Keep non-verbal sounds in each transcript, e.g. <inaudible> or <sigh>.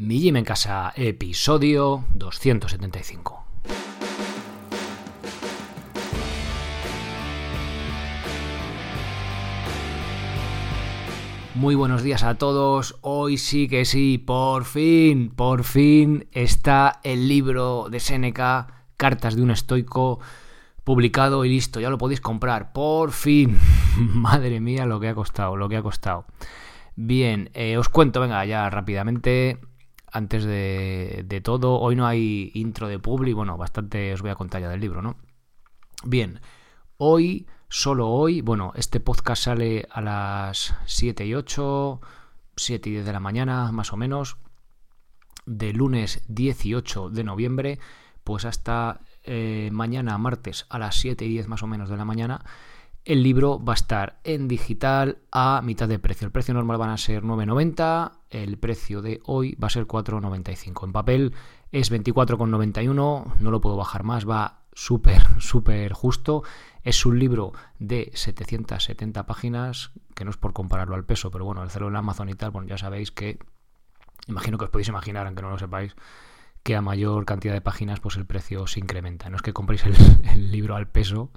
Mi Gym en Casa, episodio 275. Muy buenos días a todos. Hoy sí que sí, por fin, por fin está el libro de Seneca, Cartas de un estoico, publicado y listo. Ya lo podéis comprar. Por fin. <laughs> Madre mía, lo que ha costado, lo que ha costado. Bien, eh, os cuento, venga, ya rápidamente. Antes de, de todo, hoy no hay intro de Publi, bueno, bastante os voy a contar ya del libro, ¿no? Bien, hoy solo hoy, bueno, este podcast sale a las 7 y 8, 7 y 10 de la mañana, más o menos, de lunes 18 de noviembre, pues hasta eh, mañana, martes, a las 7 y 10 más o menos de la mañana, el libro va a estar en digital a mitad de precio. El precio normal van a ser 9,90, el precio de hoy va a ser 4,95. En papel es 24,91, no lo puedo bajar más, va súper, <laughs> súper justo. Es un libro de 770 páginas, que no es por compararlo al peso, pero bueno, el hacerlo en Amazon y tal, bueno, ya sabéis que, imagino que os podéis imaginar, aunque no lo sepáis, que a mayor cantidad de páginas, pues el precio se incrementa. No es que compréis <laughs> el, libro al peso,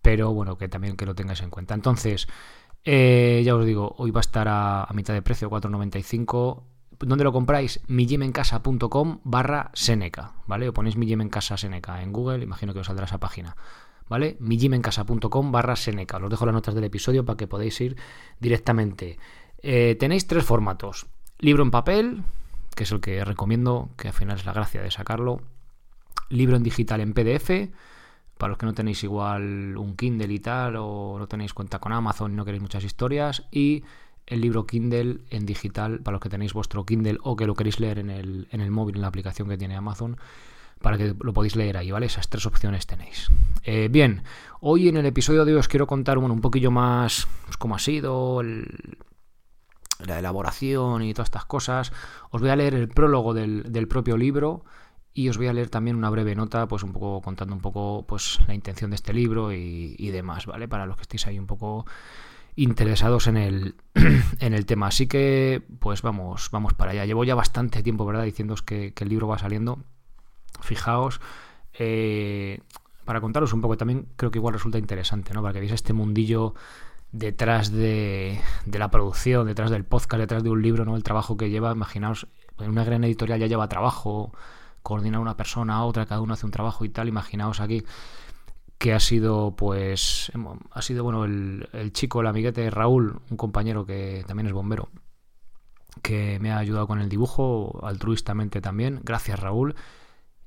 pero bueno, que también que lo tengáis en cuenta. Entonces, eh, ya os digo, hoy va a estar a, mitad de precio, 4,95. ¿Dónde lo compráis? millimencasa.com barra Seneca, ¿vale? O ponéis mi en casa Seneca en Google, imagino que os saldrá esa página, ¿vale? millimencasa.com barra Seneca. Os dejo las notas del episodio para que podáis ir directamente. Eh, tenéis tres formatos. Libro en papel, que es el que recomiendo, que al final es la gracia de sacarlo. Libro en digital en PDF, para los que no tenéis igual un Kindle y tal, o no tenéis cuenta con Amazon y no queréis muchas historias, y el libro Kindle en digital, para los que tenéis vuestro Kindle o que lo queréis leer en el, en el móvil, en la aplicación que tiene Amazon, para que lo podéis leer ahí, ¿vale? Esas tres opciones tenéis. Eh, bien, hoy en el episodio de hoy os quiero contar un poquillo más pues, cómo ha sido el, la elaboración y todas estas cosas. Os voy a leer el prólogo del, del propio libro y os voy a leer también una breve nota, pues un poco contando un poco pues la intención de este libro y, demás, ¿vale? Para los que estéis ahí un poco interesados en el, <clears throat> en el tema. Así que, pues vamos, vamos para allá. Llevo ya bastante tiempo, ¿verdad? Diciéndoos que, que el libro va saliendo. Fijaos, eh, para contaros un poco, también creo que igual resulta interesante, ¿no? Para que veáis este mundillo detrás de, la producción, detrás del podcast, detrás de un libro, ¿no? El trabajo que lleva, imaginaos, en una gran editorial ya lleva trabajo coordinar una persona a otra, cada uno hace un trabajo y tal. Imaginaos aquí que ha sido, pues, ha sido, bueno, el, el chico, el amiguete Raúl, un compañero que también es bombero, que me ha ayudado con el dibujo, altruistamente también. Gracias, Raúl.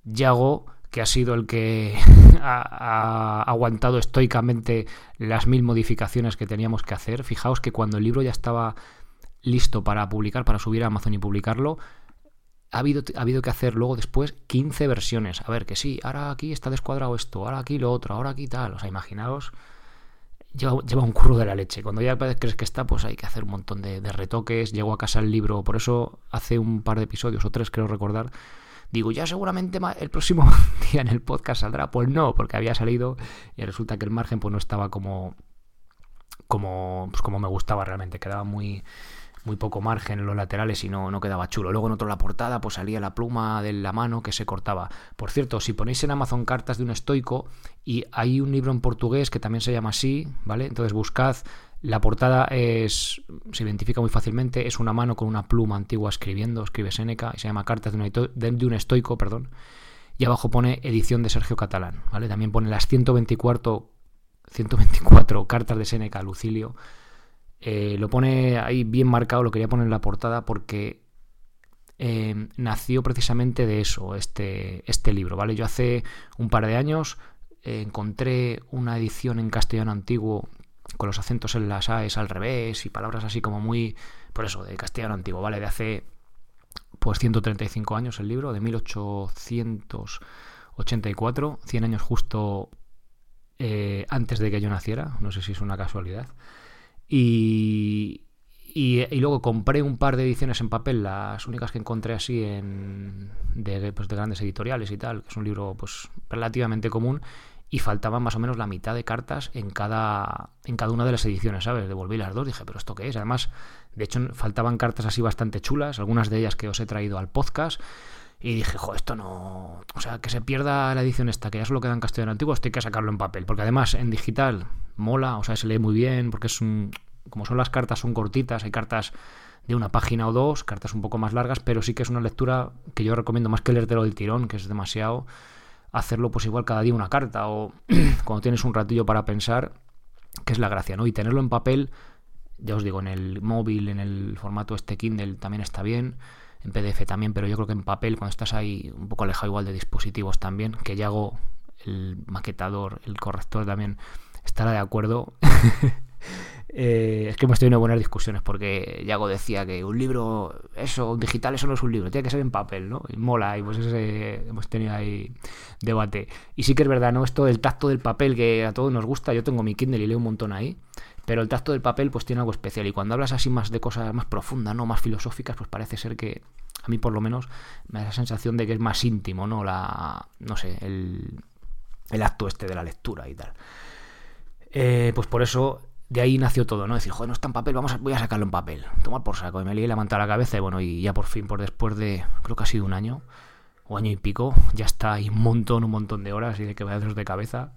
Yago, que ha sido el que <laughs> ha, aguantado estoicamente las mil modificaciones que teníamos que hacer. Fijaos que cuando el libro ya estaba listo para publicar, para subir a Amazon y publicarlo, ha habido, ha habido que hacer luego después 15 versiones. A ver, que sí, ahora aquí está descuadrado esto, ahora aquí lo otro, ahora aquí tal. O sea, imaginaos, lleva, lleva un curro de la leche. Cuando ya crees que está, pues hay que hacer un montón de, de retoques. Llego a casa el libro, por eso hace un par de episodios o tres, creo recordar. Digo, ya seguramente el próximo <laughs> día en el podcast saldrá. Pues no, porque había salido y resulta que el margen pues no estaba como, como, pues como me gustaba realmente. Quedaba muy, muy poco margen en los laterales y no, no quedaba chulo. Luego en otro la portada pues salía la pluma de la mano que se cortaba. Por cierto, si ponéis en Amazon cartas de un estoico y hay un libro en portugués que también se llama así, ¿vale? Entonces buscad, la portada es se identifica muy fácilmente, es una mano con una pluma antigua escribiendo, escribe Seneca y se llama Cartas de un, estoico, perdón. Y abajo pone edición de Sergio Catalán, ¿vale? También pone las 124 124 cartas de Seneca a Lucilio eh, lo pone ahí bien marcado, lo quería poner en la portada porque eh, nació precisamente de eso, este, este libro, ¿vale? Yo hace un par de años eh, encontré una edición en castellano antiguo con los acentos en las AES al revés y palabras así como muy, por eso, de castellano antiguo, ¿vale? De hace pues 135 años el libro, de 1884, 100 años justo eh, antes de que yo naciera, no sé si es una casualidad. Y, y, y, luego compré un par de ediciones en papel, las únicas que encontré así en, de, pues de grandes editoriales y tal, que es un libro pues relativamente común. Y faltaban más o menos la mitad de cartas en cada, en cada una de las ediciones, ¿sabes? Devolví las dos, dije, pero ¿esto qué es? Además, de hecho, faltaban cartas así bastante chulas, algunas de ellas que os he traído al podcast. Y dije, jo, esto no. O sea, que se pierda la edición esta, que ya solo queda en castellano antiguo, esto hay que sacarlo en papel. Porque además en digital mola, o sea, se lee muy bien, porque es un. Como son las cartas, son cortitas, hay cartas de una página o dos, cartas un poco más largas, pero sí que es una lectura que yo recomiendo más que leértelo del tirón, que es demasiado hacerlo pues igual cada día una carta o <clears throat> cuando tienes un ratillo para pensar, que es la gracia, ¿no? Y tenerlo en papel, ya os digo, en el móvil, en el formato este Kindle también está bien, en PDF también, pero yo creo que en papel, cuando estás ahí un poco alejado igual de dispositivos también, que ya hago el maquetador, el corrector también estará de acuerdo. <laughs> Eh, es que hemos tenido buenas discusiones porque Yago decía que un libro, eso, digital, eso no es un libro, tiene que ser en papel, ¿no? Y mola, y pues ese, hemos tenido ahí debate. Y sí que es verdad, ¿no? Esto del tacto del papel que a todos nos gusta, yo tengo mi Kindle y leo un montón ahí, pero el tacto del papel pues tiene algo especial y cuando hablas así más de cosas más profundas, ¿no? Más filosóficas, pues parece ser que a mí por lo menos me da la sensación de que es más íntimo, ¿no? La, no sé, el, el acto este de la lectura y tal. Eh, pues por eso de ahí nació todo, ¿no? Decir, joder, no está en papel, vamos a, voy a sacarlo en papel. Tomar por saco. Y me lié la manta a la cabeza y bueno, y ya por fin, por después de, creo que ha sido un año, o año y pico, ya está ahí un montón, un montón de horas y de que vaya de cabeza,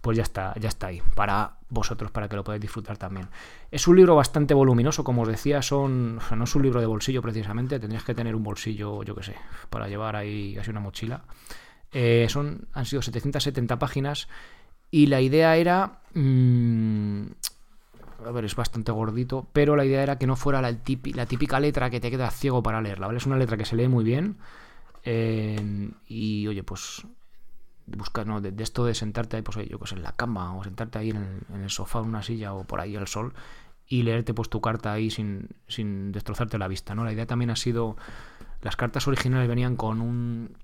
pues ya está, ya está ahí, para vosotros, para que lo podáis disfrutar también. Es un libro bastante voluminoso, como os decía, son, o sea, no es un libro de bolsillo precisamente, tendrías que tener un bolsillo, yo qué sé, para llevar ahí casi una mochila. Eh, son, han sido 770 páginas y la idea era... Mmm, a ver, es bastante gordito, pero la idea era que no fuera la, típica letra que te queda ciego para leerla, ¿vale? Es una letra que se lee muy bien eh, y, oye, pues buscar, ¿no? De, esto de sentarte ahí, pues yo que sé, en la cama o sentarte ahí en el, en el, sofá, en una silla o por ahí al sol y leerte pues tu carta ahí sin, sin destrozarte la vista, ¿no? La idea también ha sido, las cartas originales venían con un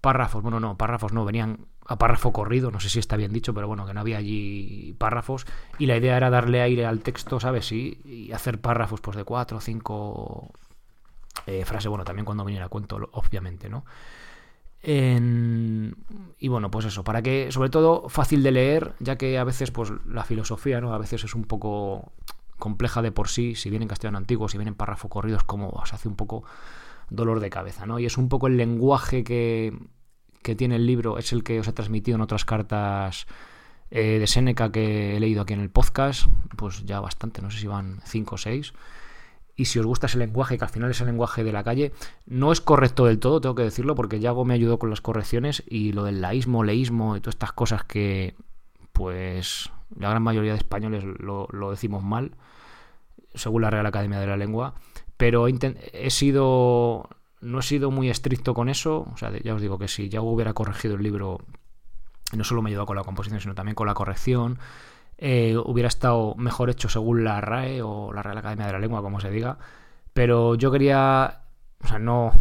párrafos, bueno, no, párrafos no, venían a párrafo corrido, no sé si está bien dicho, pero bueno, que no había allí párrafos, y la idea era darle aire al texto, ¿sabes? Y, y hacer párrafos pues de cuatro o cinco eh, frases, bueno, también cuando viniera cuento, obviamente, ¿no? y bueno, pues eso, para que, sobre todo, fácil de leer, ya que a veces, pues la filosofía, ¿no? A veces es un poco compleja de por sí, si viene en castellano antiguo, si vienen párrafos corridos, como se hace un poco dolor de cabeza, ¿no? Y es un poco el lenguaje que, que tiene el libro es el que os he transmitido en otras cartas eh, de Seneca que he leído aquí en el podcast, pues ya bastante, no sé si van 5 o 6. Y si os gusta ese lenguaje, que al final es el lenguaje de la calle, no es correcto del todo, tengo que decirlo, porque Yago me ayudó con las correcciones y lo del laísmo, leísmo y todas estas cosas que, pues, la gran mayoría de españoles lo, decimos mal, según la Real Academia de la Lengua. Pero he sido no he sido muy estricto con eso. O sea, ya os digo que si ya hubiera corregido el libro, no solo me ayudado con la composición, sino también con la corrección, eh, hubiera estado mejor hecho según la RAE o la Real Academia de la Lengua, como se diga. Pero yo quería, o sea, no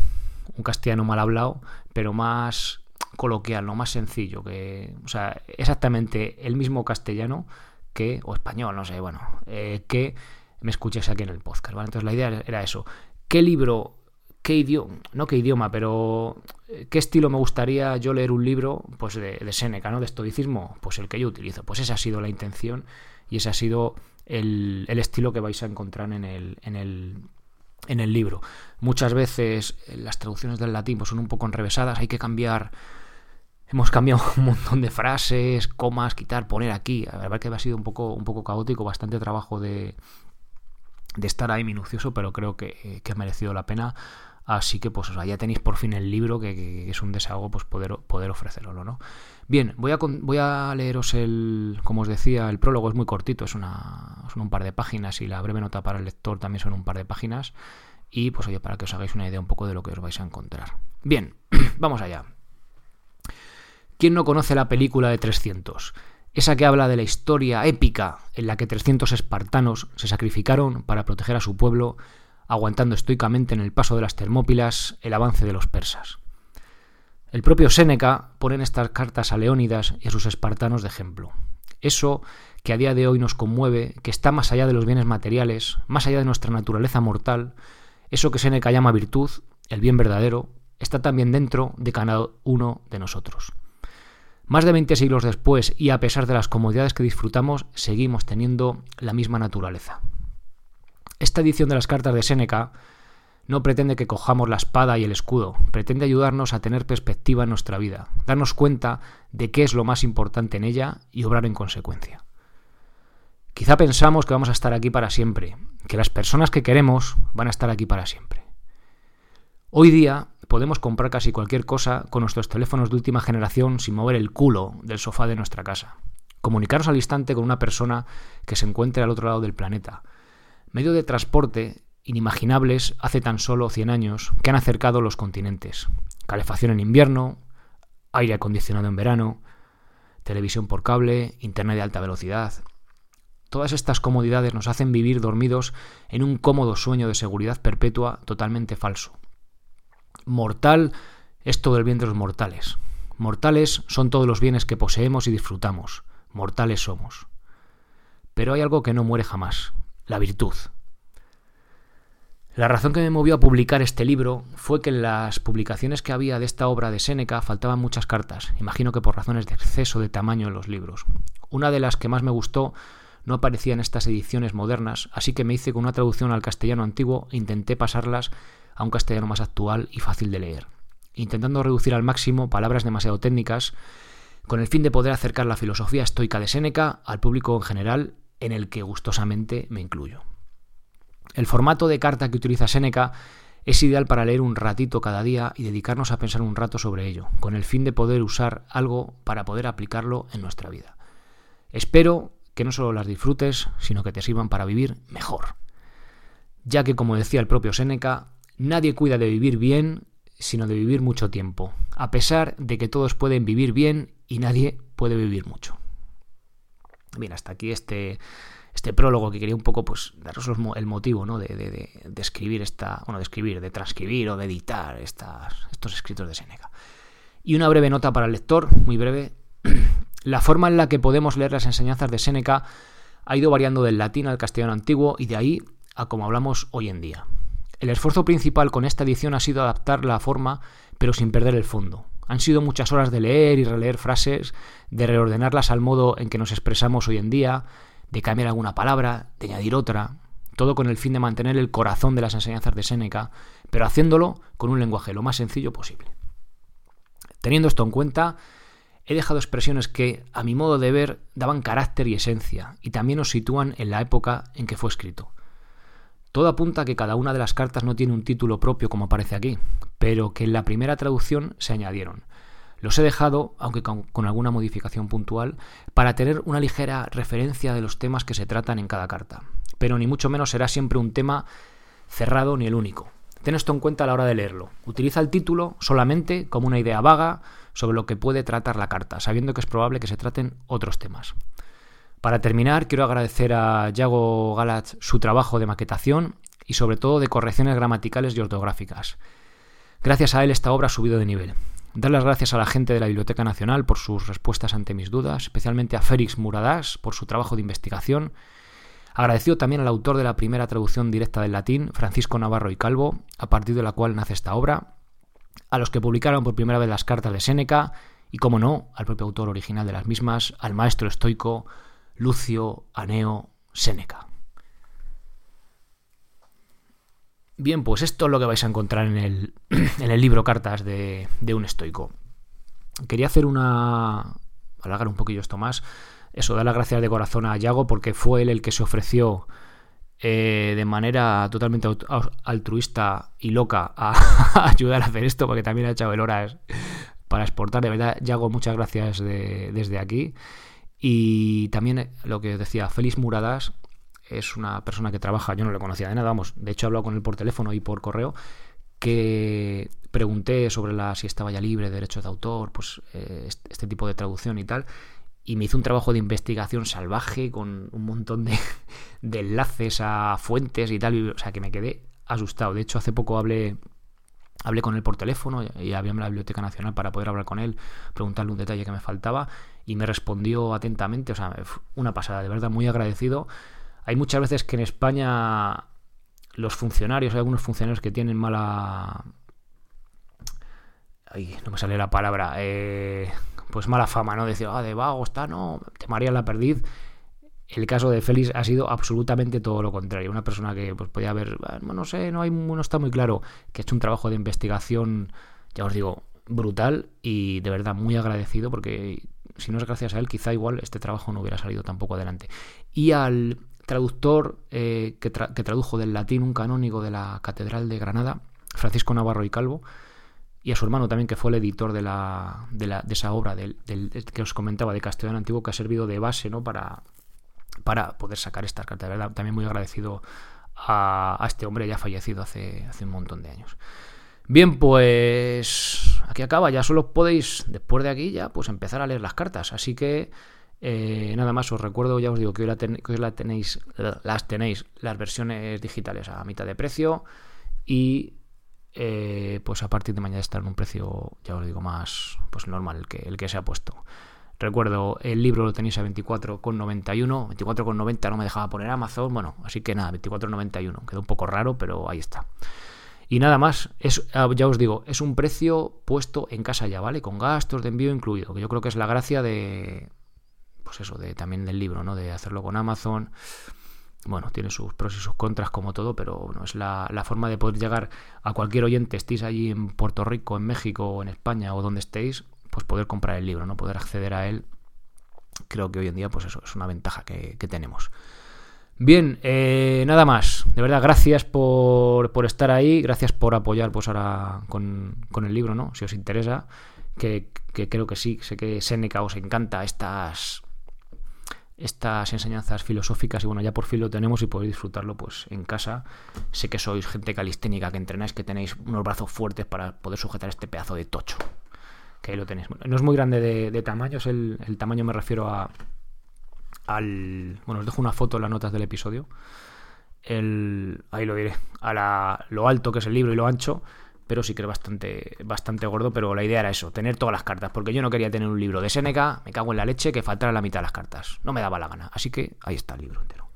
un castellano mal hablado, pero más coloquial, no más sencillo, que, o sea, exactamente el mismo castellano que, o español, no sé, bueno, eh, que me escuches aquí en el podcast, ¿vale? Entonces la idea era eso. ¿Qué libro qué idioma, no qué idioma, pero eh, qué estilo me gustaría yo leer un libro pues de, de Seneca, ¿no? De estoicismo, pues el que yo utilizo. Pues esa ha sido la intención y ese ha sido el, estilo que vais a encontrar en el, en el, en el libro. Muchas veces eh, las traducciones del latín pues, son un poco enrevesadas, hay que cambiar... Hemos cambiado <laughs> un montón de frases, comas, quitar, poner aquí. La verdad que ha sido un poco, un poco caótico, bastante trabajo de, de estar ahí minucioso, pero creo que, que ha merecido la pena Así que pues ya tenéis por fin el libro, que, es un desahogo pues poder, poder ofrecerlo, ¿no? Bien, voy a, voy a leeros el, como os decía, el prólogo es muy cortito, es una, son un par de páginas y la breve nota para el lector también son un par de páginas. Y pues oye, para que os hagáis una idea un poco de lo que os vais a encontrar. Bien, <clears throat> vamos allá. ¿Quién no conoce la película de 300? Esa que habla de la historia épica en la que 300 espartanos se sacrificaron para proteger a su pueblo aguantando estoicamente en el paso de las Termópilas el avance de los persas. El propio Séneca pone en estas cartas a Leónidas y a sus espartanos de ejemplo. Eso que a día de hoy nos conmueve, que está más allá de los bienes materiales, más allá de nuestra naturaleza mortal, eso que Séneca llama virtud, el bien verdadero, está también dentro de cada uno de nosotros. Más de 20 siglos después, y a pesar de las comodidades que disfrutamos, seguimos teniendo la misma naturaleza. Esta edición de las cartas de Séneca no pretende que cojamos la espada y el escudo, pretende ayudarnos a tener perspectiva en nuestra vida, darnos cuenta de qué es lo más importante en ella y obrar en consecuencia. Quizá pensamos que vamos a estar aquí para siempre, que las personas que queremos van a estar aquí para siempre. Hoy día podemos comprar casi cualquier cosa con nuestros teléfonos de última generación sin mover el culo del sofá de nuestra casa. Comunicarnos al instante con una persona que se encuentre al otro lado del planeta. Medio de transporte inimaginables hace tan solo 100 años que han acercado los continentes. Calefacción en invierno, aire acondicionado en verano, televisión por cable, internet de alta velocidad. Todas estas comodidades nos hacen vivir dormidos en un cómodo sueño de seguridad perpetua totalmente falso. Mortal es todo el bien de los mortales. Mortales son todos los bienes que poseemos y disfrutamos. Mortales somos. Pero hay algo que no muere jamás, la virtud. La razón que me movió a publicar este libro fue que en las publicaciones que había de esta obra de Séneca faltaban muchas cartas, imagino que por razones de exceso de tamaño en los libros. Una de las que más me gustó no aparecía en estas ediciones modernas, así que me hice con una traducción al castellano antiguo e intenté pasarlas a un castellano más actual y fácil de leer, intentando reducir al máximo palabras demasiado técnicas, con el fin de poder acercar la filosofía estoica de Séneca al público en general, en el que gustosamente me incluyo. El formato de carta que utiliza Seneca es ideal para leer un ratito cada día y dedicarnos a pensar un rato sobre ello, con el fin de poder usar algo para poder aplicarlo en nuestra vida. Espero que no solo las disfrutes, sino que te sirvan para vivir mejor. Ya que, como decía el propio Seneca, nadie cuida de vivir bien, sino de vivir mucho tiempo, a pesar de que todos pueden vivir bien y nadie puede vivir mucho. Bien, hasta aquí este este prólogo que quería un poco pues daros el motivo ¿no? de, de, escribir esta, bueno, de escribir, de transcribir o de editar estos escritos de Seneca. Y una breve nota para el lector, muy breve. <clears throat> La forma en la que podemos leer las enseñanzas de Séneca ha ido variando del latín al castellano antiguo y de ahí a como hablamos hoy en día. El esfuerzo principal con esta edición ha sido adaptar la forma, pero sin perder el fondo. Han sido muchas horas de leer y releer frases, de reordenarlas al modo en que nos expresamos hoy en día, de cambiar alguna palabra, de añadir otra, todo con el fin de mantener el corazón de las enseñanzas de Séneca, pero haciéndolo con un lenguaje lo más sencillo posible. Teniendo esto en cuenta, he dejado expresiones que, a mi modo de ver, daban carácter y esencia, y también nos sitúan en la época en que fue escrito. Todo apunta a que cada una de las cartas no tiene un título propio como aparece aquí, pero que en la primera traducción se añadieron, los he dejado, aunque con, alguna modificación puntual, para tener una ligera referencia de los temas que se tratan en cada carta. Pero ni mucho menos será siempre un tema cerrado ni el único. Ten esto en cuenta a la hora de leerlo. Utiliza el título solamente como una idea vaga sobre lo que puede tratar la carta, sabiendo que es probable que se traten otros temas. Para terminar, quiero agradecer a Yago Galat su trabajo de maquetación y sobre todo de correcciones gramaticales y ortográficas. Gracias a él esta obra ha subido de nivel. Dar las gracias a la gente de la Biblioteca Nacional por sus respuestas ante mis dudas, especialmente a Félix Muradas por su trabajo de investigación. Agradecido también al autor de la primera traducción directa del latín, Francisco Navarro y Calvo, a partir de la cual nace esta obra. A los que publicaron por primera vez las cartas de Séneca y, como no, al propio autor original de las mismas, al maestro estoico Lucio Aneo Séneca. Bien, pues esto es lo que vais a encontrar en el, <clears throat> en el libro Cartas de, un estoico. Quería hacer una... alargar un poquillo esto más. Eso, dar las gracias de corazón a Yago porque fue él el que se ofreció eh, de manera totalmente altruista y loca a, <laughs> ayudar a hacer esto porque también ha echado el horas para exportar. De verdad, Yago, muchas gracias desde aquí. Y también lo que decía, Félix Muradas, es una persona que trabaja, yo no le conocía de nada, vamos, de hecho he hablado con él por teléfono y por correo, que pregunté sobre la si estaba ya libre de derechos de autor, pues eh, este, tipo de traducción y tal, y me hizo un trabajo de investigación salvaje con un montón de, <laughs> de enlaces a fuentes y tal, o sea que me quedé asustado. De hecho, hace poco hablé hablé con él por teléfono y en la Biblioteca Nacional para poder hablar con él, preguntarle un detalle que me faltaba y me respondió atentamente, o sea, una pasada, de verdad, muy agradecido. Hay muchas veces que en España los funcionarios, hay algunos funcionarios que tienen mala... Ay, no me sale la palabra. Eh, pues mala fama, ¿no? Decir, ah, de vago está, no, te maría la perdiz. El caso de Félix ha sido absolutamente todo lo contrario. Una persona que pues, podía haber, no sé, no, no está muy claro, que ha hecho un trabajo de investigación, ya os digo, brutal y de verdad muy agradecido porque si no es gracias a él, quizá igual este trabajo no hubiera salido tampoco adelante. Y al traductor eh, que, tradujo del latín un canónigo de la Catedral de Granada, Francisco Navarro y Calvo, y a su hermano también, que fue el editor de, la, de, la, de esa obra del, que os comentaba, de Castellano Antiguo, que ha servido de base ¿no? para, para poder sacar estas cartas. verdad, también muy agradecido a, este hombre ya fallecido hace, hace un montón de años. Bien, pues aquí acaba. Ya solo podéis, después de aquí, ya pues empezar a leer las cartas. Así que eh, nada más, os recuerdo, ya os digo que hoy, la tenéis, las tenéis las versiones digitales a mitad de precio y eh, pues a partir de mañana estar en un precio, ya os digo, más pues normal, que, el que se ha puesto. Recuerdo, el libro lo tenéis a 24,91, 24,90 no me dejaba poner Amazon, bueno, así que nada, 24,91, quedó un poco raro, pero ahí está. Y nada más, es, ah, ya os digo, es un precio puesto en casa ya, ¿vale? Con gastos de envío incluido, que yo creo que es la gracia de, pues eso, de, también del libro, ¿no? De hacerlo con Amazon. Bueno, tiene sus pros y sus contras como todo, pero bueno, es la, forma de poder llegar a cualquier oyente, estéis allí en Puerto Rico, en México, o en España o donde estéis, pues poder comprar el libro, ¿no? Poder acceder a él. Creo que hoy en día, pues eso, es una ventaja que, tenemos. Bien, eh, nada más. De verdad, gracias por, por, estar ahí, gracias por apoyar pues ahora con, con el libro, ¿no? Si os interesa, que, que creo que sí, sé que Seneca os encanta estas estas enseñanzas filosóficas y bueno, ya por fin lo tenemos y podéis disfrutarlo pues en casa. Sé que sois gente calisténica, que entrenáis, que tenéis unos brazos fuertes para poder sujetar este pedazo de tocho. Que ahí lo tenéis. no es muy grande de, tamaño, es el, tamaño me refiero a al... Bueno, os dejo una foto en las notas del episodio. El, ahí lo diré. A la, lo alto que es el libro y lo ancho pero sí que es bastante, bastante gordo, pero la idea era eso, tener todas las cartas, porque yo no quería tener un libro de Seneca, me cago en la leche, que faltara la mitad de las cartas, no me daba la gana, así que ahí está el libro entero.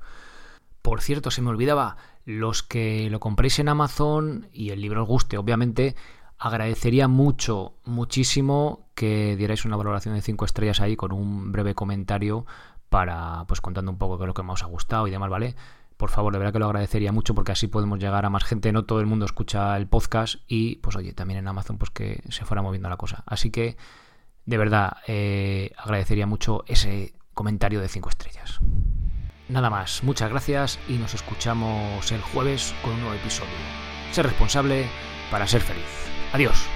Por cierto, se me olvidaba, los que lo compréis en Amazon y el libro os guste, obviamente, agradecería mucho, muchísimo que dierais una valoración de 5 estrellas ahí con un breve comentario para, pues contando un poco qué es lo que más os ha gustado y demás, ¿vale? Por favor, de verdad que lo agradecería mucho porque así podemos llegar a más gente. No todo el mundo escucha el podcast y, pues oye, también en Amazon, pues que se fuera moviendo la cosa. Así que, de verdad, eh, agradecería mucho ese comentario de 5 estrellas. Nada más, muchas gracias y nos escuchamos el jueves con un nuevo episodio. Ser responsable para ser feliz. Adiós.